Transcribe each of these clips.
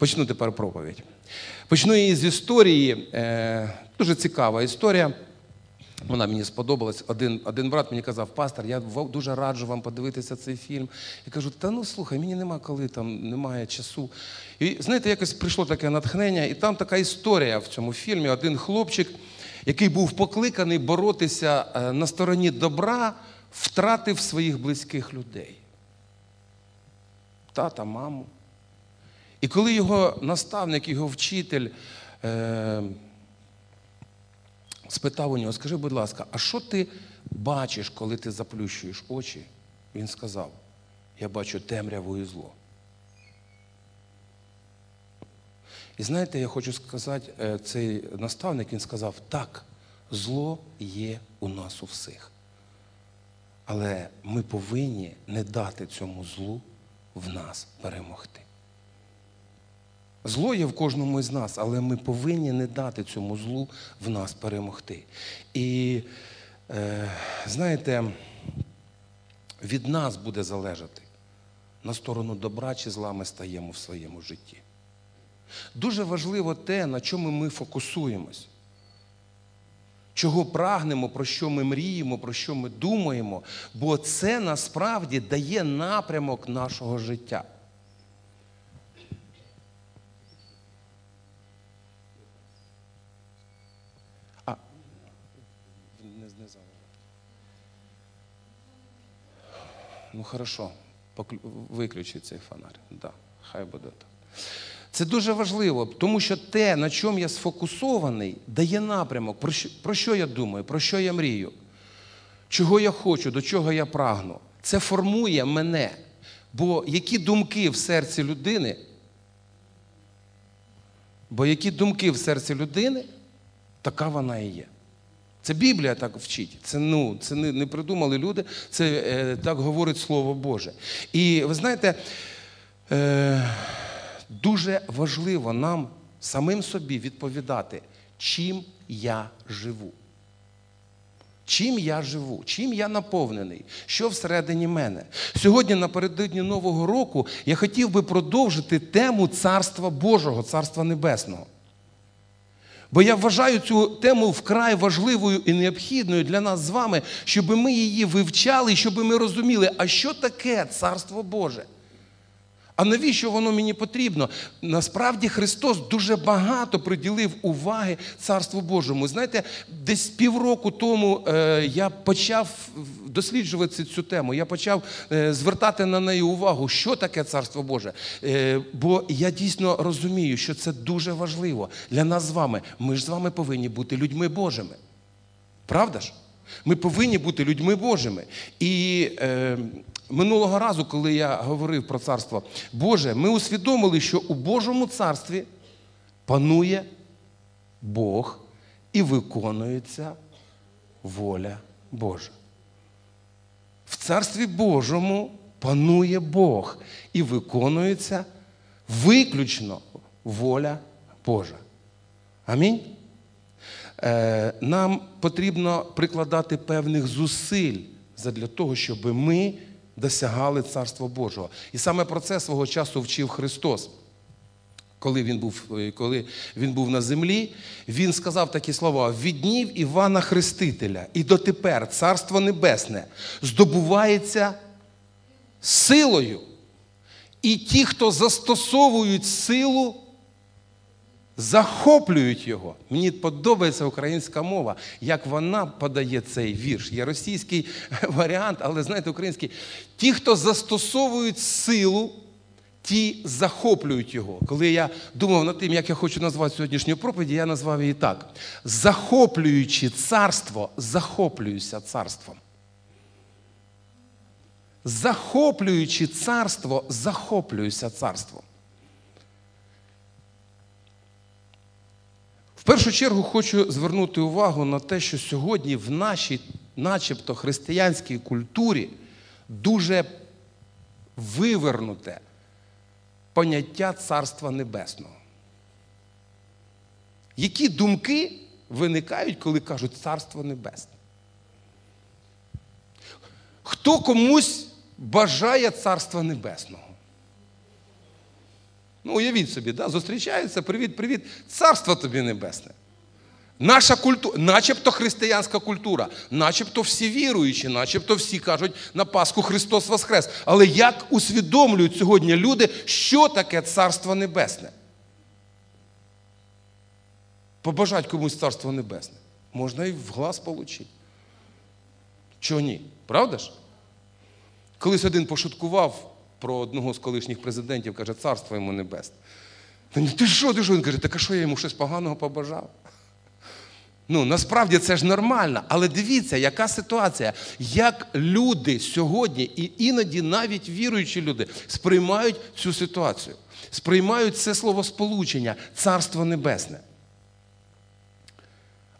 Почну тепер проповідь. Почну її з історії. Е, дуже цікава історія. Вона мені сподобалась. Один один брат мені казав, пастор, я дуже раджу вам подивитися цей фільм. Я кажу, та ну слухай, мені нема коли, там немає часу. І знаєте, якось прийшло таке натхнення, і там така історія в цьому фільмі. Один хлопчик, який був покликаний боротися е, на стороні добра, втратив своїх близьких людей. Тата, маму. І коли його наставник, його вчитель е, спитав у нього, скажи, будь ласка, а що ти бачиш, коли ти заплющуєш очі? Він сказав: Я бачу темряву і зло. І знаєте, я хочу сказати, е, цей наставник він сказав, так, зло є у нас у всіх. Але ми повинні не дати цьому злу в нас перемогти. Зло є в кожному із нас, але ми повинні не дати цьому злу в нас перемогти. І е, знаєте, від нас буде залежати, на сторону добра чи зла ми стаємо в своєму житті. Дуже важливо те, на чому ми фокусуємось. Чого прагнемо, про що ми мріємо, про що ми думаємо, бо це насправді дає напрямок нашого життя. А, не, не Ну, хорошо, виключи цей фонарь. Да, хай буде так. Це дуже важливо, тому що те, на чому я сфокусований, дає напрямок. Про що, про що я думаю, про що я мрію, чого я хочу, до чого я прагну. Це формує мене. Бо які думки в серці людини, бо які думки в серці людини, така вона і є. Це Біблія так вчить. Це ну, це не, придумали люди, це е, так говорить Слово Боже. І ви знаєте. Е, Дуже важливо нам самим собі відповідати, чим я живу. Чим я живу, чим я наповнений, що всередині мене. Сьогодні, напередодні Нового року, я хотів би продовжити тему Царства Божого, Царства Небесного. Бо я вважаю цю тему вкрай важливою і необхідною для нас з вами, щоб ми її вивчали, щоб ми розуміли, а що таке Царство Боже. А навіщо воно мені потрібно? Насправді Христос дуже багато приділив уваги Царству Божому. Знаєте, десь півроку тому е, я почав досліджувати цю тему. Я почав е, звертати на неї увагу, що таке Царство Боже. Е, бо я дійсно розумію, що це дуже важливо для нас з вами. Ми ж з вами повинні бути людьми Божими. Правда ж? Ми повинні бути людьми Божими. І минулого разу, коли я говорив про царство Боже, ми усвідомили, що у Божому царстві панує Бог і виконується воля Божа. В царстві Божому панує Бог і виконується виключно воля Божа. Амінь. Е, нам потрібно прикладати певних зусиль для того, щоб ми досягали Царства Божого. І саме про це свого часу вчив Христос. Коли він був е, коли він був на землі, він сказав такі слова: від днів Івана Хрестителя і дотепер Царство Небесне здобувається силою. І ті, хто застосовують силу, захоплюють його. Мені подобається українська мова, як вона подає цей вірш. Є російський варіант, але знаєте, український. Ті, хто застосовують силу, ті захоплюють його. Коли я думав над тим, як я хочу назвати сьогоднішню проповідь, я назвав її так: захоплюючи царство, захоплююся царством. Захоплюючи царство, захоплююся царством. В першу чергу хочу звернути увагу на те, що сьогодні в нашій, начебто, християнській культурі дуже вивернуте поняття Царства Небесного. Які думки виникають, коли кажуть Царство Небесне? Хто комусь бажає Царства Небесного? Ну, уявіть собі, да? зустрічаються, привіт, привіт, царство тобі небесне. Наша культура, начебто християнська культура, начебто всі віруючі, начебто всі кажуть на Пасху Христос Воскрес. Але як усвідомлюють сьогодні люди, що таке Царство Небесне? Побажать комусь Царство Небесне. Можна і в глаз отримати. Чого ні? Правда ж? Колись один пошуткував про одного з колишніх президентів, каже, царство йому небесне. Ти що, ти що? Він каже, так а що я йому щось поганого побажав? Ну, насправді це ж нормально, але дивіться, яка ситуація, як люди сьогодні, і іноді навіть віруючі люди сприймають цю ситуацію, сприймають це словосполучення Царство Небесне.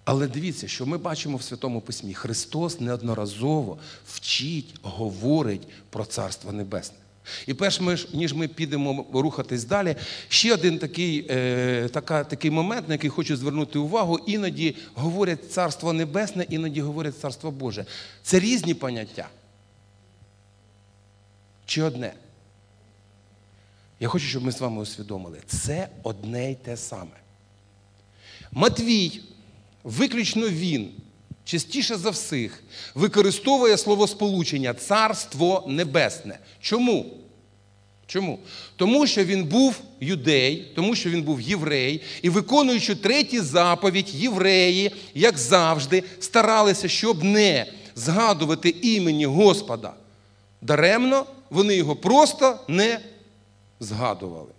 Але дивіться, що ми бачимо в Святому Письмі. Христос неодноразово вчить, говорить про Царство Небесне. І перш ніж ми підемо рухатись далі, ще один такий е, така, такий момент, на який хочу звернути увагу, іноді говорять Царство Небесне, іноді говорять Царство Боже. Це різні поняття. Чи одне? Я хочу, щоб ми з вами усвідомили. Це одне й те саме. Матвій, виключно він, частіше за всіх, використовує словосполучення Царство Небесне. Чому? Чому? Тому що він був юдей, тому що він був єврей, і виконуючи третій заповідь, євреї, як завжди, старалися, щоб не згадувати імені Господа. Даремно вони його просто не згадували.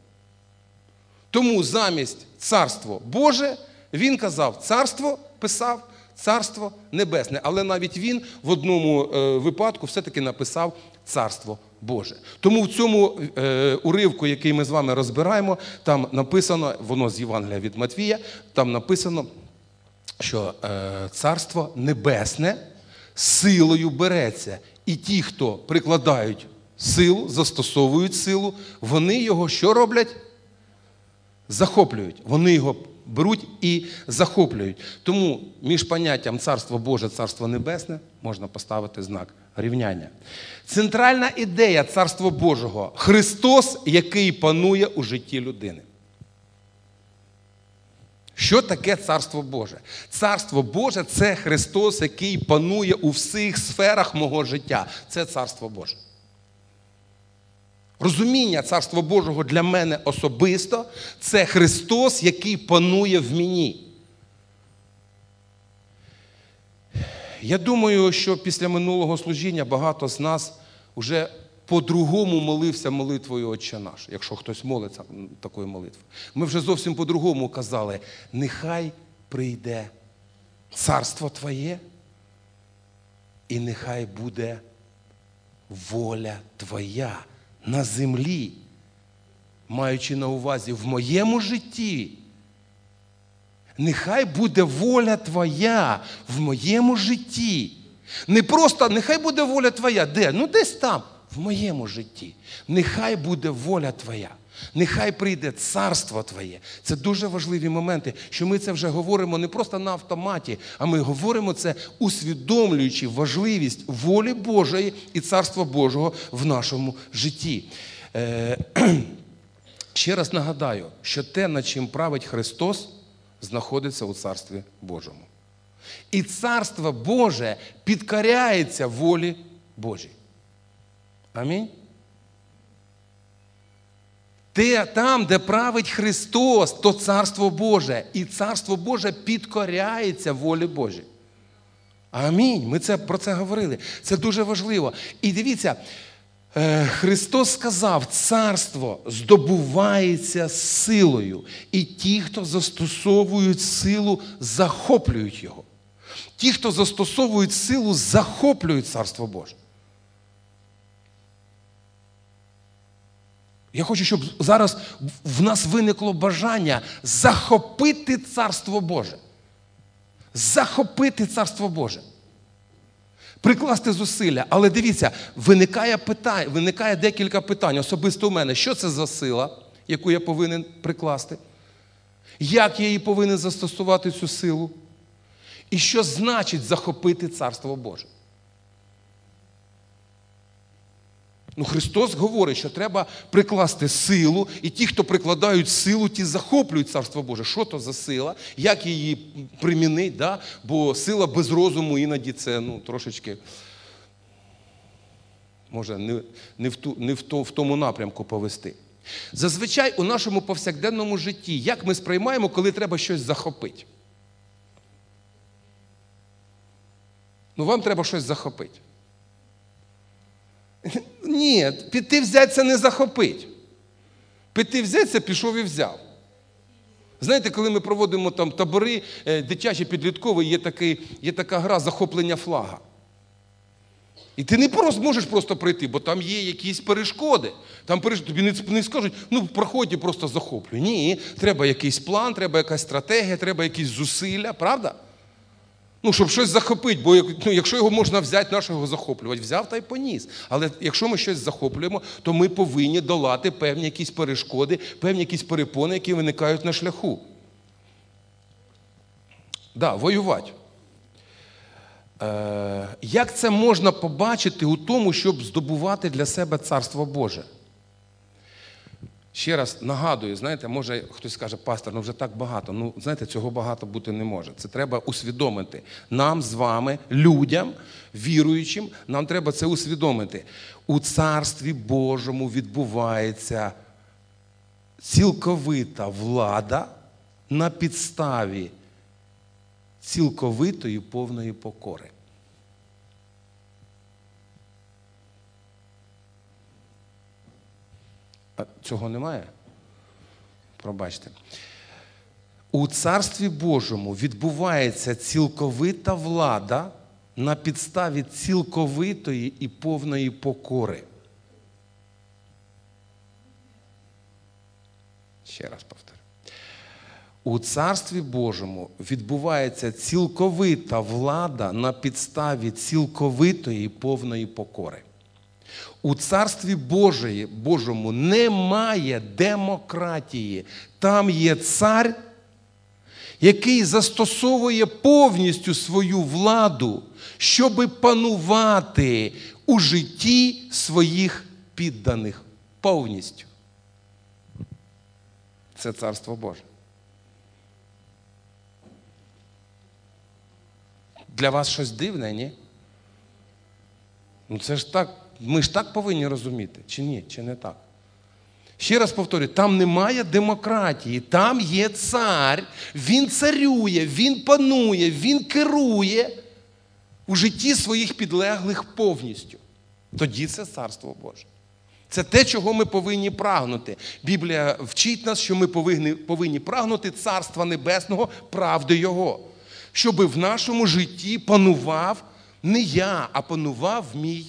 Тому замість Царство Боже він казав Царство писав Царство Небесне. Але навіть він в одному е, випадку все-таки написав Царство Боже. Тому в цьому е, уривку, який ми з вами розбираємо, там написано, воно з Євангелія від Матвія, там написано, що е, Царство Небесне силою береться. І ті, хто прикладають силу, застосовують силу, вони його що роблять? Захоплюють. Вони його беруть і захоплюють. Тому між поняттям Царство Боже, Царство Небесне можна поставити знак рівняння. Центральна ідея Царства Божого Христос, який панує у житті людини. Що таке Царство Боже? Царство Боже це Христос, який панує у всіх сферах мого життя. Це Царство Боже. Розуміння Царства Божого для мене особисто це Христос, який панує в мені. Я думаю, що після минулого служіння багато з нас вже по-другому молився молитвою Отче наш, якщо хтось молиться такою молитвою. Ми вже зовсім по-другому казали: нехай прийде царство Твоє, і нехай буде воля Твоя на землі, маючи на увазі в моєму житті. Нехай буде воля Твоя в моєму житті. Не просто нехай буде воля Твоя. Де? Ну десь там, в моєму житті. Нехай буде воля Твоя. Нехай прийде царство Твоє. Це дуже важливі моменти, що ми це вже говоримо не просто на автоматі, а ми говоримо це, усвідомлюючи важливість волі Божої і царства Божого в нашому житті. Е, ще раз нагадаю, що те, над чим править Христос, знаходиться у Царстві Божому. І Царство Боже підкоряється волі Божій. Амінь. Те, там, де править Христос, то Царство Боже. І Царство Боже підкоряється волі Божій. Амінь. Ми це, про це говорили. Це дуже важливо. І дивіться, е, Христос сказав, царство здобувається силою. І ті, хто застосовують силу, захоплюють його. Ті, хто застосовують силу, захоплюють Царство Боже. Я хочу, щоб зараз в нас виникло бажання захопити Царство Боже. Захопити Царство Боже. Прикласти зусилля. Але дивіться, виникає питання, виникає декілька питань. Особисто у мене, що це за сила, яку я повинен прикласти? Як я її повинен застосувати цю силу? І що значить захопити Царство Боже? Ну, Христос говорить, що треба прикласти силу, і ті, хто прикладають силу, ті захоплюють Царство Боже. Що то за сила? Як її примінить? Да? Бо сила без розуму іноді це ну, трошечки може не, не, в, ту, не в, то, в тому напрямку повести. Зазвичай у нашому повсякденному житті, як ми сприймаємо, коли треба щось захопити? Ну, вам треба щось захопити. Ні, піти взяти це не захопить. Піти взяти це пішов і взяв. Знаєте, коли ми проводимо там табори е, дитячі підліткові, є такий, є така гра захоплення флага. І ти не просто можеш просто прийти, бо там є якісь перешкоди. Там переш... Тобі не, не скажуть, ну проходь і просто захоплюй. Ні, треба якийсь план, треба якась стратегія, треба якісь зусилля, правда? Ну, щоб щось захопити, бо ну, якщо його можна взяти, нашого захоплювати, взяв та й поніс. Але якщо ми щось захоплюємо, то ми повинні долати певні якісь перешкоди, певні якісь перепони, які виникають на шляху. Да, воювати. Е, Як це можна побачити у тому, щоб здобувати для себе Царство Боже? Ще раз нагадую, знаєте, може хтось скаже, пастор, ну вже так багато. Ну, знаєте, цього багато бути не може. Це треба усвідомити. Нам з вами, людям, віруючим, нам треба це усвідомити. У Царстві Божому відбувається цілковита влада на підставі цілковитої повної покори. Цього немає? Пробачте. У Царстві Божому відбувається цілковита влада на підставі цілковитої і повної покори. Ще раз повторю. У Царстві Божому відбувається цілковита влада на підставі цілковитої і повної покори. У Царстві Божої, Божому немає демократії. Там є цар, який застосовує повністю свою владу, щоб панувати у житті своїх підданих повністю. Це царство Боже. Для вас щось дивне, ні? Ну це ж так, ми ж так повинні розуміти, чи ні, чи не так? Ще раз повторюю, там немає демократії, там є цар, він царює, він панує, він керує у житті своїх підлеглих повністю. Тоді це царство Боже. Це те, чого ми повинні прагнути. Біблія вчить нас, що ми повинні повинні прагнути Царства Небесного, правди Його, щоб в нашому житті панував не я, а панував мій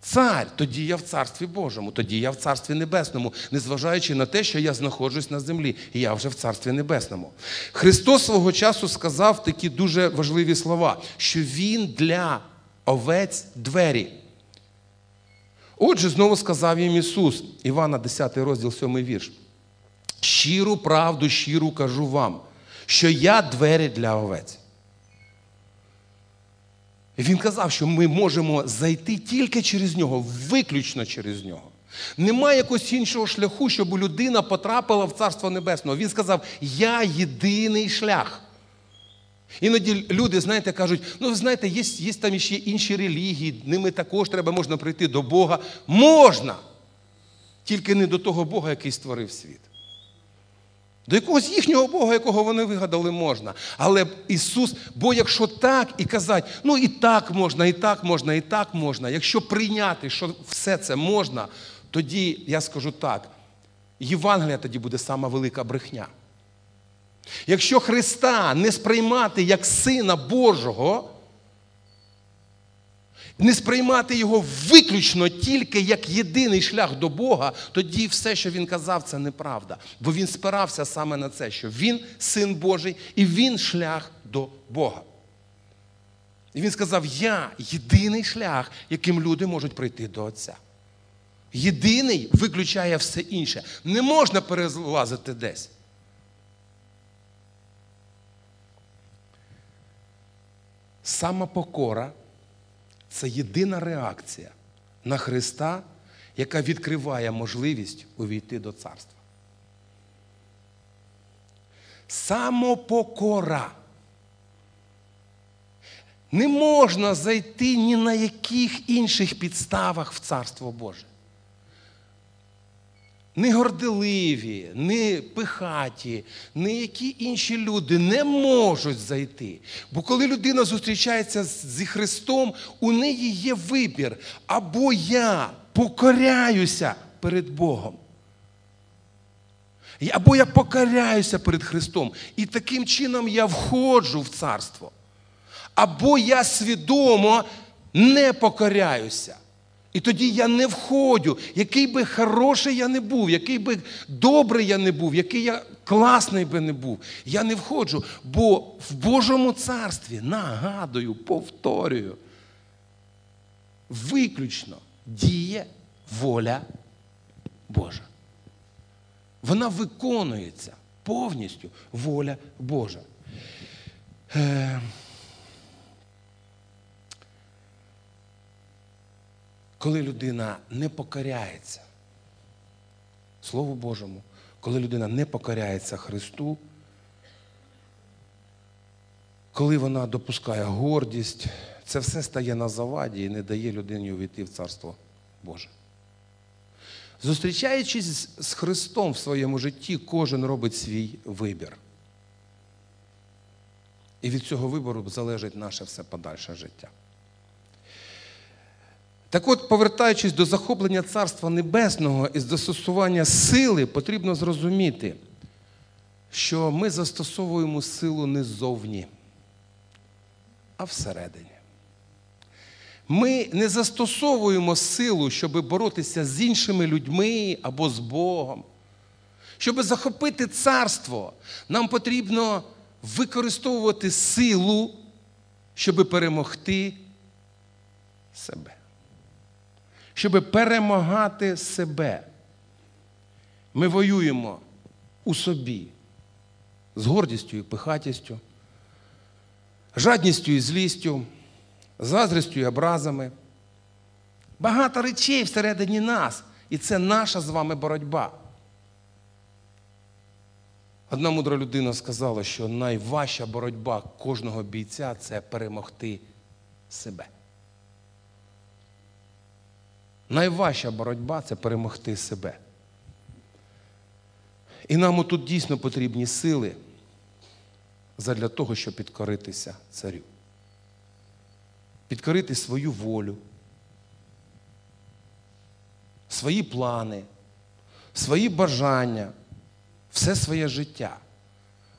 цар. Тоді я в Царстві Божому, тоді я в Царстві Небесному, незважаючи на те, що я знаходжусь на землі, і я вже в Царстві Небесному. Христос свого часу сказав такі дуже важливі слова, що Він для овець двері. Отже, знову сказав їм Ісус, Івана, 10 розділ, 7 вірш. Щиру правду, щиру кажу вам, що я двері для овець. Він казав, що ми можемо зайти тільки через нього, виключно через нього. Немає якогось іншого шляху, щоб людина потрапила в Царство Небесне. Він сказав: Я єдиний шлях. Іноді люди, знаєте, кажуть, ну ви знаєте, є є там ще інші релігії, ними також треба можна прийти до Бога. Можна! Тільки не до того Бога, який створив світ. До якогось їхнього Бога, якого вони вигадали, можна. Але Ісус, бо якщо так і казати, ну і так можна, і так можна, і так можна, якщо прийняти, що все це можна, тоді я скажу так: Євангелія тоді буде сама велика брехня. Якщо Христа не сприймати як Сина Божого, не сприймати його виключно тільки як єдиний шлях до Бога, тоді все, що він казав, це неправда. Бо він спирався саме на це, що він син Божий і він шлях до Бога. І він сказав: Я єдиний шлях, яким люди можуть прийти до Отця. Єдиний виключає все інше. Не можна перелазити десь. Самопокора це єдина реакція на Христа, яка відкриває можливість увійти до царства. Самопокора. Не можна зайти ні на яких інших підставах в Царство Боже. Не горделиві, не пихаті, не які інші люди не можуть зайти. Бо коли людина зустрічається зі Христом, у неї є вибір. Або я покоряюся перед Богом. Або я покоряюся перед Христом. І таким чином я входжу в царство. Або я свідомо не покоряюся. І тоді я не входю, який би хороший я не був, який би добрий я не був, який я класний би не був. Я не входжу, бо в Божому царстві нагадую, повторюю, виключно діє воля Божа. Вона виконується повністю воля Божа. Коли людина не покоряється Слову Божому, коли людина не покоряється Христу, коли вона допускає гордість, це все стає на заваді і не дає людині увійти в Царство Боже. Зустрічаючись з Христом в своєму житті, кожен робить свій вибір. І від цього вибору залежить наше все подальше життя. Так от, повертаючись до захоплення Царства Небесного і застосування сили, потрібно зрозуміти, що ми застосовуємо силу не ззовні, а всередині. Ми не застосовуємо силу, щоб боротися з іншими людьми або з Богом. Щоб захопити царство, нам потрібно використовувати силу, щоб перемогти себе щоб перемагати себе. Ми воюємо у собі з гордістю і пихатістю, жадністю і злістю, заздрістю і образами. Багато речей всередині нас, і це наша з вами боротьба. Одна мудра людина сказала, що найважча боротьба кожного бійця це перемогти себе. Найважча боротьба це перемогти себе. І нам тут дійсно потрібні сили для того, щоб підкоритися царю. Підкорити свою волю, свої плани, свої бажання, все своє життя.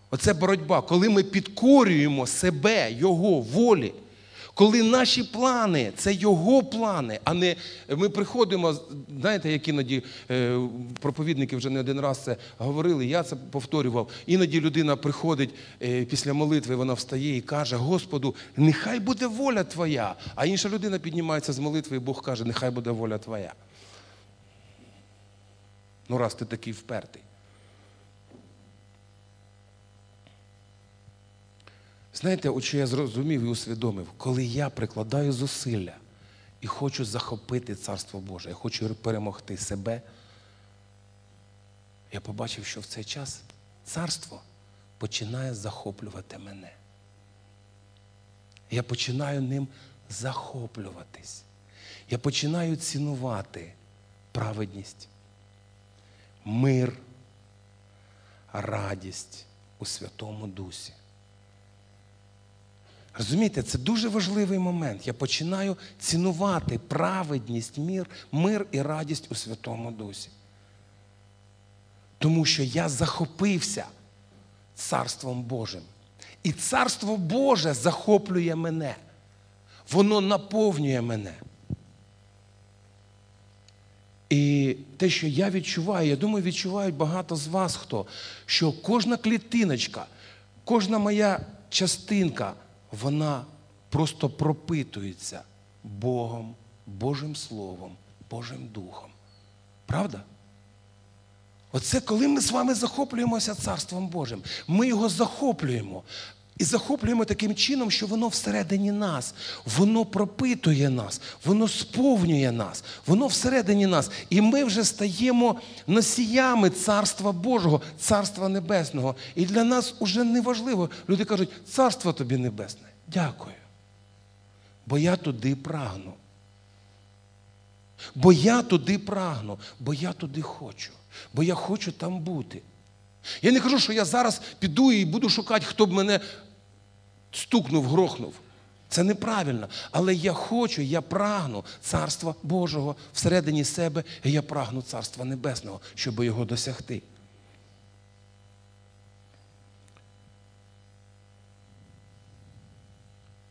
Оце боротьба, коли ми підкорюємо себе, Його волі. Коли наші плани це його плани, а не ми приходимо, знаєте, як іноді е, проповідники вже не один раз це говорили, я це повторював. Іноді людина приходить е, після молитви, вона встає і каже: Господу, нехай буде воля Твоя. А інша людина піднімається з молитви, і Бог каже, нехай буде воля Твоя. Ну, раз ти такий впертий. Знаєте, от що я зрозумів і усвідомив, коли я прикладаю зусилля і хочу захопити Царство Боже, я хочу перемогти себе, я побачив, що в цей час царство починає захоплювати мене. Я починаю ним захоплюватись. Я починаю цінувати праведність, мир, радість у Святому Дусі. Розумієте, це дуже важливий момент. Я починаю цінувати праведність, мир, мир і радість у Святому Дусі. Тому що я захопився Царством Божим. І Царство Боже захоплює мене. Воно наповнює мене. І те, що я відчуваю, я думаю, відчувають багато з вас хто, що кожна клітиночка, кожна моя частинка вона просто пропитується Богом, Божим Словом, Божим Духом. Правда? Оце коли ми з вами захоплюємося Царством Божим, ми його захоплюємо. І захоплюємо таким чином, що воно всередині нас, воно пропитує нас, воно сповнює нас, воно всередині нас. І ми вже стаємо носіями Царства Божого, Царства Небесного. І для нас уже не важливо. Люди кажуть, царство тобі небесне. Дякую. Бо я туди прагну. Бо я туди прагну, бо я туди хочу, бо я хочу там бути. Я не кажу, що я зараз піду і буду шукати, хто б мене стукнув, грохнув. Це неправильно. Але я хочу, я прагну Царства Божого всередині себе, і я прагну Царства Небесного, щоб його досягти.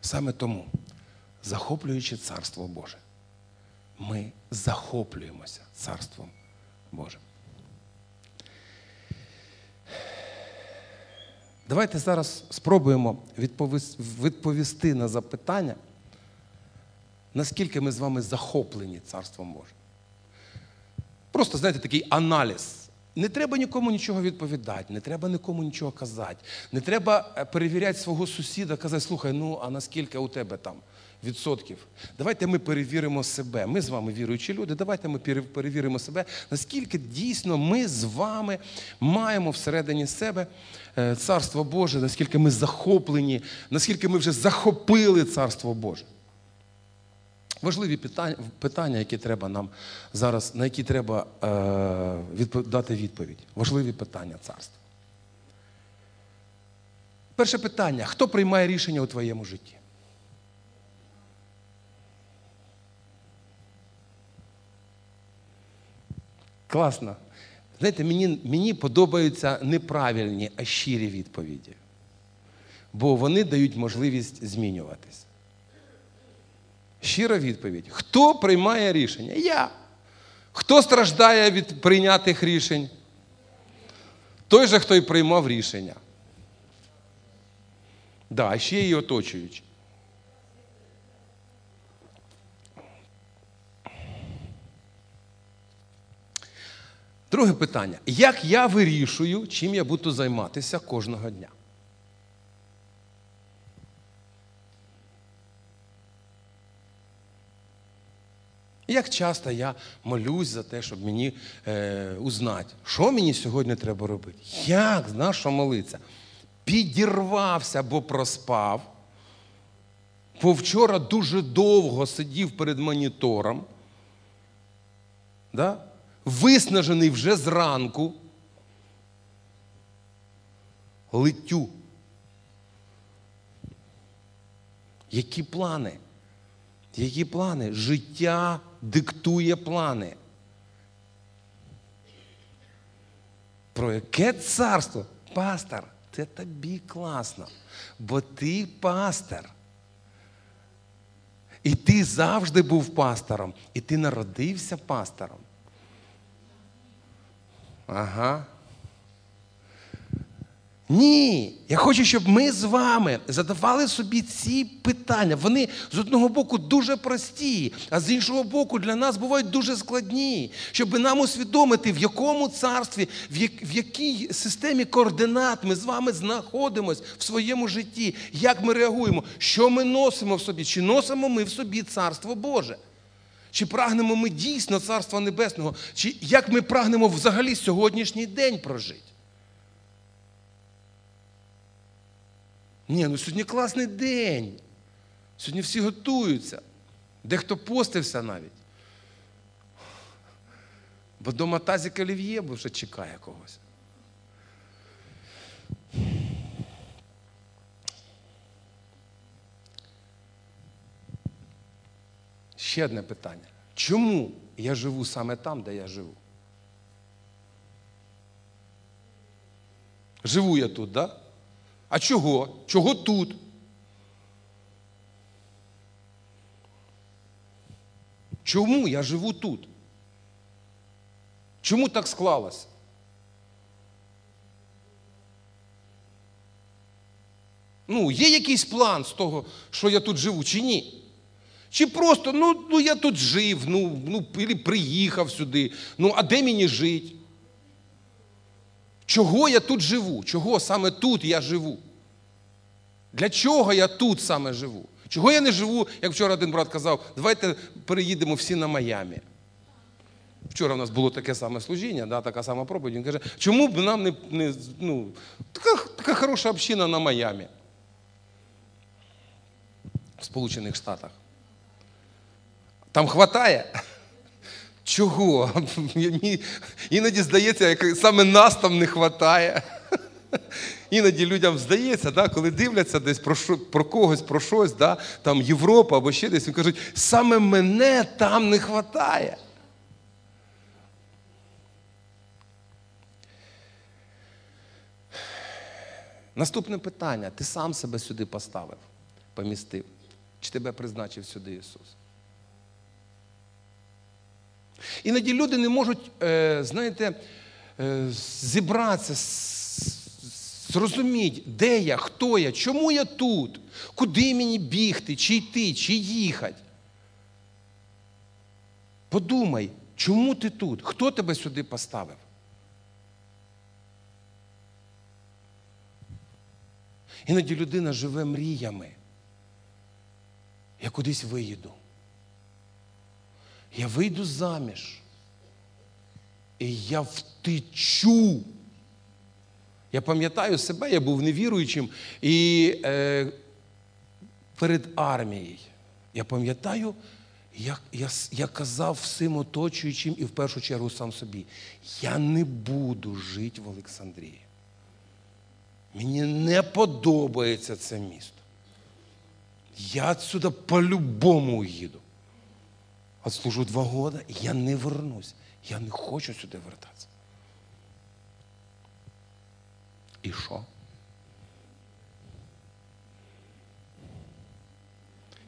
Саме тому, захоплюючи Царство Боже, ми захоплюємося Царством Божим. Давайте зараз спробуємо відповісти на запитання, наскільки ми з вами захоплені Царством Божим. Просто, знаєте, такий аналіз. Не треба нікому нічого відповідати, не треба нікому нічого казати. Не треба е, перевіряти свого сусіда, казати, слухай, ну а наскільки у тебе там відсотків? Давайте ми перевіримо себе. Ми з вами віруючі люди, давайте ми перевіримо себе, наскільки дійсно ми з вами маємо всередині себе е, Царство Боже, наскільки ми захоплені, наскільки ми вже захопили Царство Боже. Важливі питання, які треба нам зараз, на які треба е, дати відповідь. Важливі питання царства. Перше питання: хто приймає рішення у твоєму житті? Класно. Знаєте, мені, мені подобаються неправильні, а щирі відповіді. Бо вони дають можливість змінюватись. Щира відповідь. Хто приймає рішення? Я. Хто страждає від прийнятих рішень? Той же, хто й приймав рішення. Да, ще й оточуючи. Друге питання. Як я вирішую, чим я буду займатися кожного дня? Як часто я молюсь за те, щоб мені е, узнати, що мені сьогодні треба робити? Як знаєш, що молиться? Підірвався, бо проспав. Бо вчора дуже довго сидів перед монітором. Да? Виснажений вже зранку. Летю. Які плани? Які плани? Життя диктує плани. Про яке царство? Пастор, це тобі класно, бо ти пастор. І ти завжди був пастором, і ти народився пастором. Ага. Ні, я хочу, щоб ми з вами задавали собі ці питання. Вони з одного боку дуже прості, а з іншого боку, для нас бувають дуже складні, щоб нам усвідомити, в якому царстві, в якій системі координат ми з вами знаходимося в своєму житті, як ми реагуємо, що ми носимо в собі, чи носимо ми в собі Царство Боже. Чи прагнемо ми дійсно Царства Небесного, чи як ми прагнемо взагалі сьогоднішній день прожити? Ні, ну сьогодні класний день. Сьогодні всі готуються. Дехто постився навіть. Бо дома тазик олів'є, бо вже чекає когось. Ще одне питання. Чому я живу саме там, де я живу? Живу я тут, так? Да? А чого? Чого тут? Чому я живу тут? Чому так склалося? Ну, є якийсь план з того, що я тут живу, чи ні? Чи просто, ну ну я тут жив, ну, ну, приїхав сюди, ну а де мені жити? Чого я тут живу? Чого саме тут я живу? Для чого я тут саме живу? Чого я не живу, як вчора один брат казав, давайте переїдемо всі на Майамі. Вчора в нас було таке саме служіння, да, така сама проповідь. Він каже, чому б нам не, не ну, така, така хороша община на Майамі в Сполучених Штатах. Там хватає? Чого? Мені Іноді здається, як саме нас там не вистачає. Іноді людям здається, да, коли дивляться десь про що, про когось, про щось, да, там Європа або ще десь, вони кажуть, саме мене там не вистачає. Наступне питання: ти сам себе сюди поставив, помістив? Чи тебе призначив сюди Ісус? Іноді люди не можуть, е, знаєте, е, зібратися, зрозуміти, де я, хто я, чому я тут, куди мені бігти, чи йти, чи їхати. Подумай, чому ти тут? Хто тебе сюди поставив? Іноді людина живе мріями. Я кудись виїду. Я вийду заміж. І я втечу. Я пам'ятаю себе, я був невіруючим і е, перед армією. Я пам'ятаю, як я, я казав всім оточуючим і в першу чергу сам собі, я не буду жити в Олександрії. Мені не подобається це місто. Я отсюда по-любому уїду. Отслужу два года, і я не вернусь. Я не хочу сюди вертатися. І що?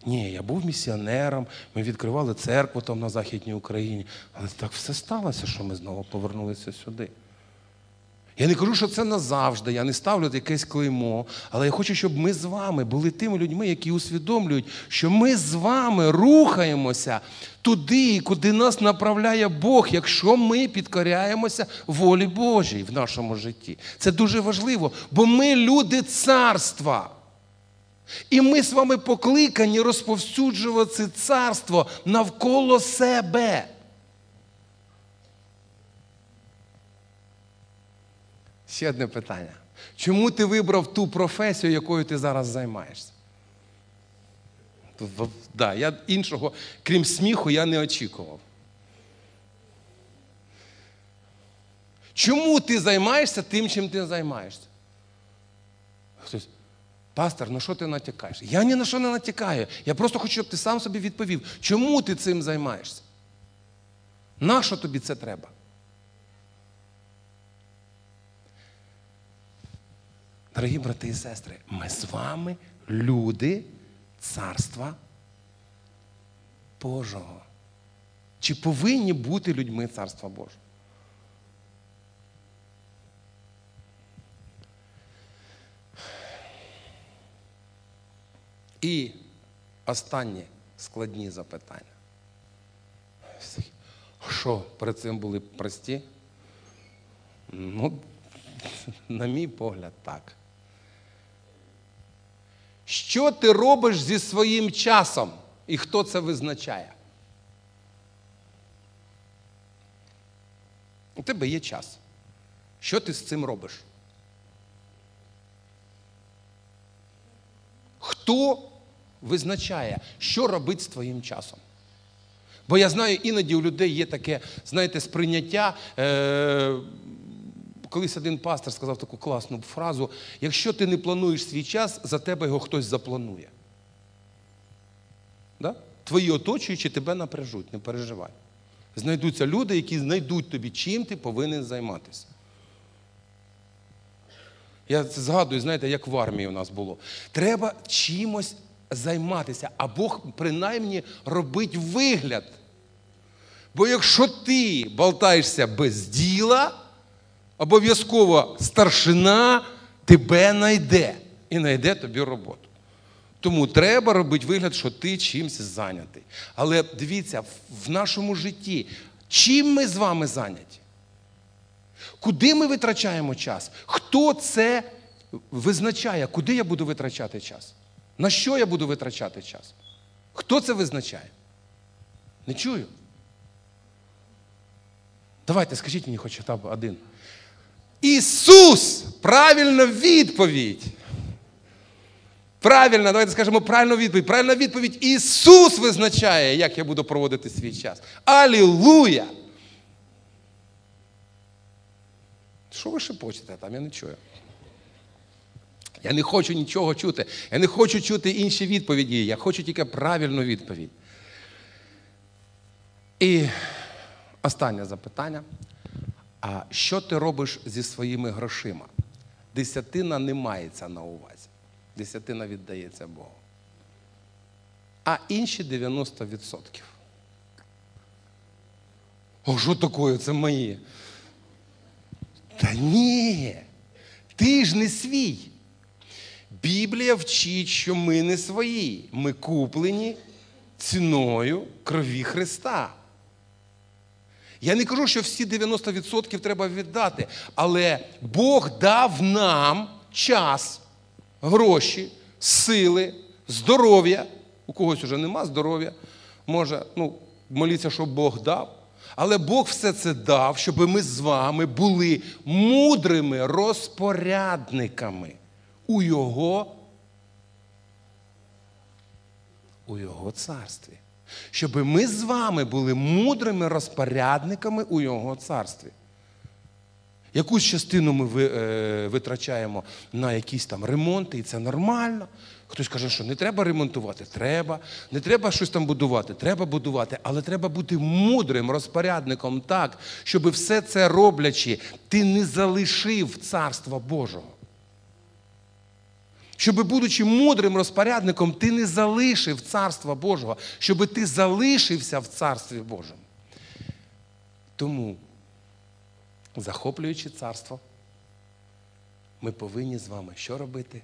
Ні, я був місіонером, ми відкривали церкву там на Західній Україні, але так все сталося, що ми знову повернулися сюди. Я не кажу, що це назавжди, я не ставлю якесь клеймо, але я хочу, щоб ми з вами були тими людьми, які усвідомлюють, що ми з вами рухаємося туди, куди нас направляє Бог, якщо ми підкоряємося волі Божій в нашому житті. Це дуже важливо, бо ми люди царства. І ми з вами покликані розповсюджувати царство навколо себе. Ще одне питання. Чому ти вибрав ту професію, якою ти зараз займаєшся? Да, я Іншого, крім сміху, я не очікував. Чому ти займаєшся тим, чим ти займаєшся? Хтось, пастор, на що ти натякаєш? Я ні на що не натякаю. Я просто хочу, щоб ти сам собі відповів, чому ти цим займаєшся? Нащо тобі це треба? Дорогі брати і сестри, ми з вами люди царства Божого. Чи повинні бути людьми царства Божого? І останні складні запитання. Що перед цим були прості? Ну, на мій погляд, так. Що ти робиш зі своїм часом? І хто це визначає? У тебе є час. Що ти з цим робиш? Хто визначає, що робити з твоїм часом? Бо я знаю, іноді у людей є таке, знаєте, сприйняття. Е- колись один пастор сказав таку класну фразу: якщо ти не плануєш свій час, за тебе його хтось запланує. Да? Твої оточуючі тебе напряжуть, не переживай. Знайдуться люди, які знайдуть тобі, чим ти повинен займатися. Я згадую, знаєте, як в армії у нас було. Треба чимось займатися, а Бог принаймні робить вигляд. Бо якщо ти болтаєшся без діла, обов'язково старшина тебе найде і найде тобі роботу. Тому треба робити вигляд, що ти чимось зайнятий. Але дивіться, в нашому житті, чим ми з вами зайняті? Куди ми витрачаємо час? Хто це визначає, куди я буду витрачати час. На що я буду витрачати час? Хто це визначає? Не чую. Давайте, скажіть мені хоч один. Ісус! Правильна відповідь. Правильно, давайте скажемо правильну відповідь. Правильна відповідь Ісус визначає, як я буду проводити свій час. Алілуя! Що ви шепочете там? Я не чую. Я не хочу нічого чути. Я не хочу чути інші відповіді. Я хочу тільки правильну відповідь. І останнє запитання. А що ти робиш зі своїми грошима? Десятина не мається на увазі. Десятина віддається Богу. А інші 90%. О, що таке? Це мої. Та ні, ти ж не свій. Біблія вчить, що ми не свої. Ми куплені ціною крові Христа. Я не кажу, що всі 90% треба віддати, але Бог дав нам час, гроші, сили, здоров'я. У когось вже нема здоров'я. Може, ну, моліться, щоб Бог дав. Але Бог все це дав, щоб ми з вами були мудрими розпорядниками у Його, у Його царстві. Щоб ми з вами були мудрими розпорядниками у Його царстві. Якусь частину ми витрачаємо на якісь там ремонти, і це нормально. Хтось каже, що не треба ремонтувати, треба. Не треба щось там будувати, треба будувати, але треба бути мудрим розпорядником так, щоб все це роблячи, ти не залишив Царства Божого. Щоб, будучи мудрим розпорядником, ти не залишив Царства Божого, щоб ти залишився в Царстві Божому. Тому, захоплюючи царство, ми повинні з вами що робити?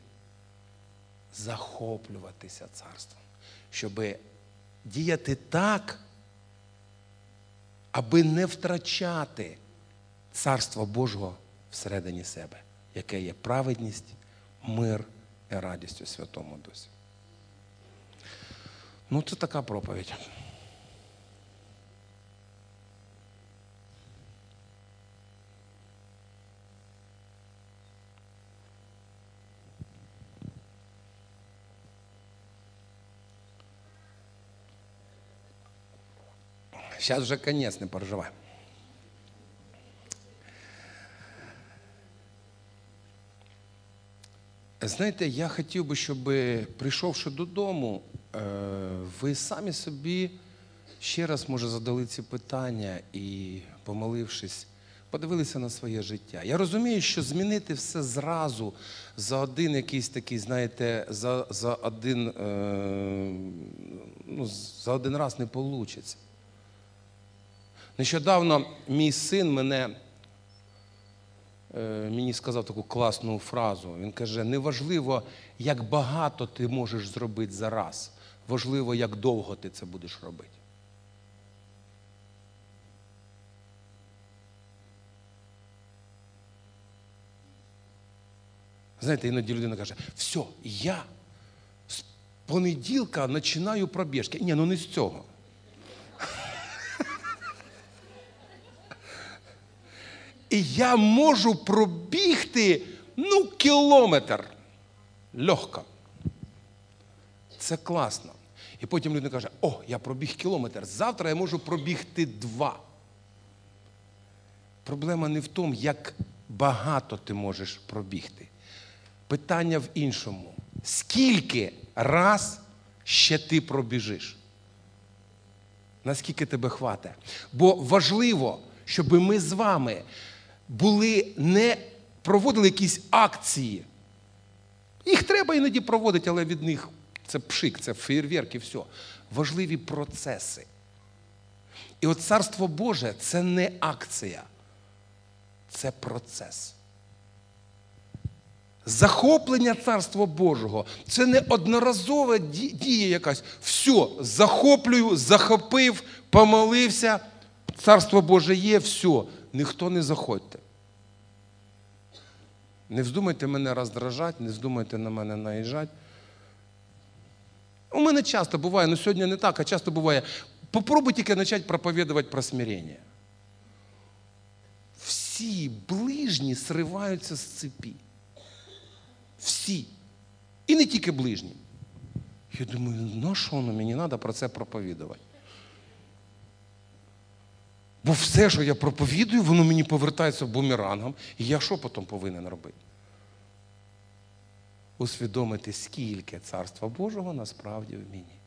захоплюватися царством, щоб діяти так, аби не втрачати царство Божого всередині себе, яке є праведність, мир і радість у Святому Дусі. Ну, це така проповідь. Сейчас вже конець, не переживай. Знаєте, я хотів би, щоб прийшовши додому, е, ви самі собі ще раз, може, задали ці питання і, помолившись, подивилися на своє життя. Я розумію, що змінити все зразу за один якийсь такий, знаєте, за за, один, е, ну, за один раз не вийде. Нещодавно мій син мене, мені сказав таку класну фразу. Він каже: неважливо, як багато ти можеш зробити за раз, важливо, як довго ти це будеш робити. Знаєте, іноді людина каже, все, я з понеділка починаю пробіжки. Ні, ну не з цього. І я можу пробігти ну, кілометр. Легко. Це класно. І потім людина каже, о, я пробіг кілометр. Завтра я можу пробігти два. Проблема не в тому, як багато ти можеш пробігти. Питання в іншому. Скільки раз ще ти пробіжиш? Наскільки тебе хватає? Бо важливо, щоб ми з вами були не проводили якісь акції. Їх треба іноді проводити, але від них це пшик, це фейерверк і все. Важливі процеси. І от Царство Боже це не акція, це процес. Захоплення Царства Божого це не одноразова дія якась. Все, захоплюю, захопив, помолився. Царство Боже є, все ніхто не заходьте. Не вздумайте мене роздражати, не вздумайте на мене наїжджати. У мене часто буває, ну сьогодні не так, а часто буває. Попробуй тільки почати проповідувати про смирення. Всі ближні сриваються з цепі. Всі. І не тільки ближні. Я думаю, на що воно мені треба про це проповідувати? Бо все, що я проповідую, воно мені повертається бумерангом. І я що потім повинен робити? Усвідомити, скільки царства Божого насправді в мені.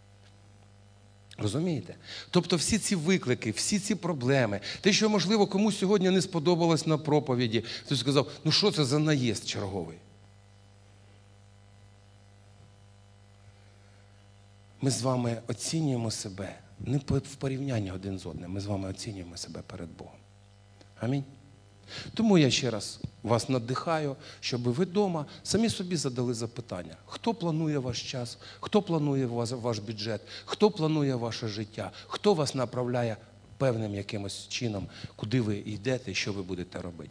Розумієте? Тобто всі ці виклики, всі ці проблеми, те, що, можливо, комусь сьогодні не сподобалось на проповіді, хтось сказав, ну що це за наїзд черговий? Ми з вами оцінюємо себе не в порівнянні один з одним, ми з вами оцінюємо себе перед Богом. Амінь. Тому я ще раз вас надихаю, щоб ви вдома самі собі задали запитання, хто планує ваш час, хто планує ваш бюджет, хто планує ваше життя, хто вас направляє певним якимось чином, куди ви йдете? Що ви будете робити.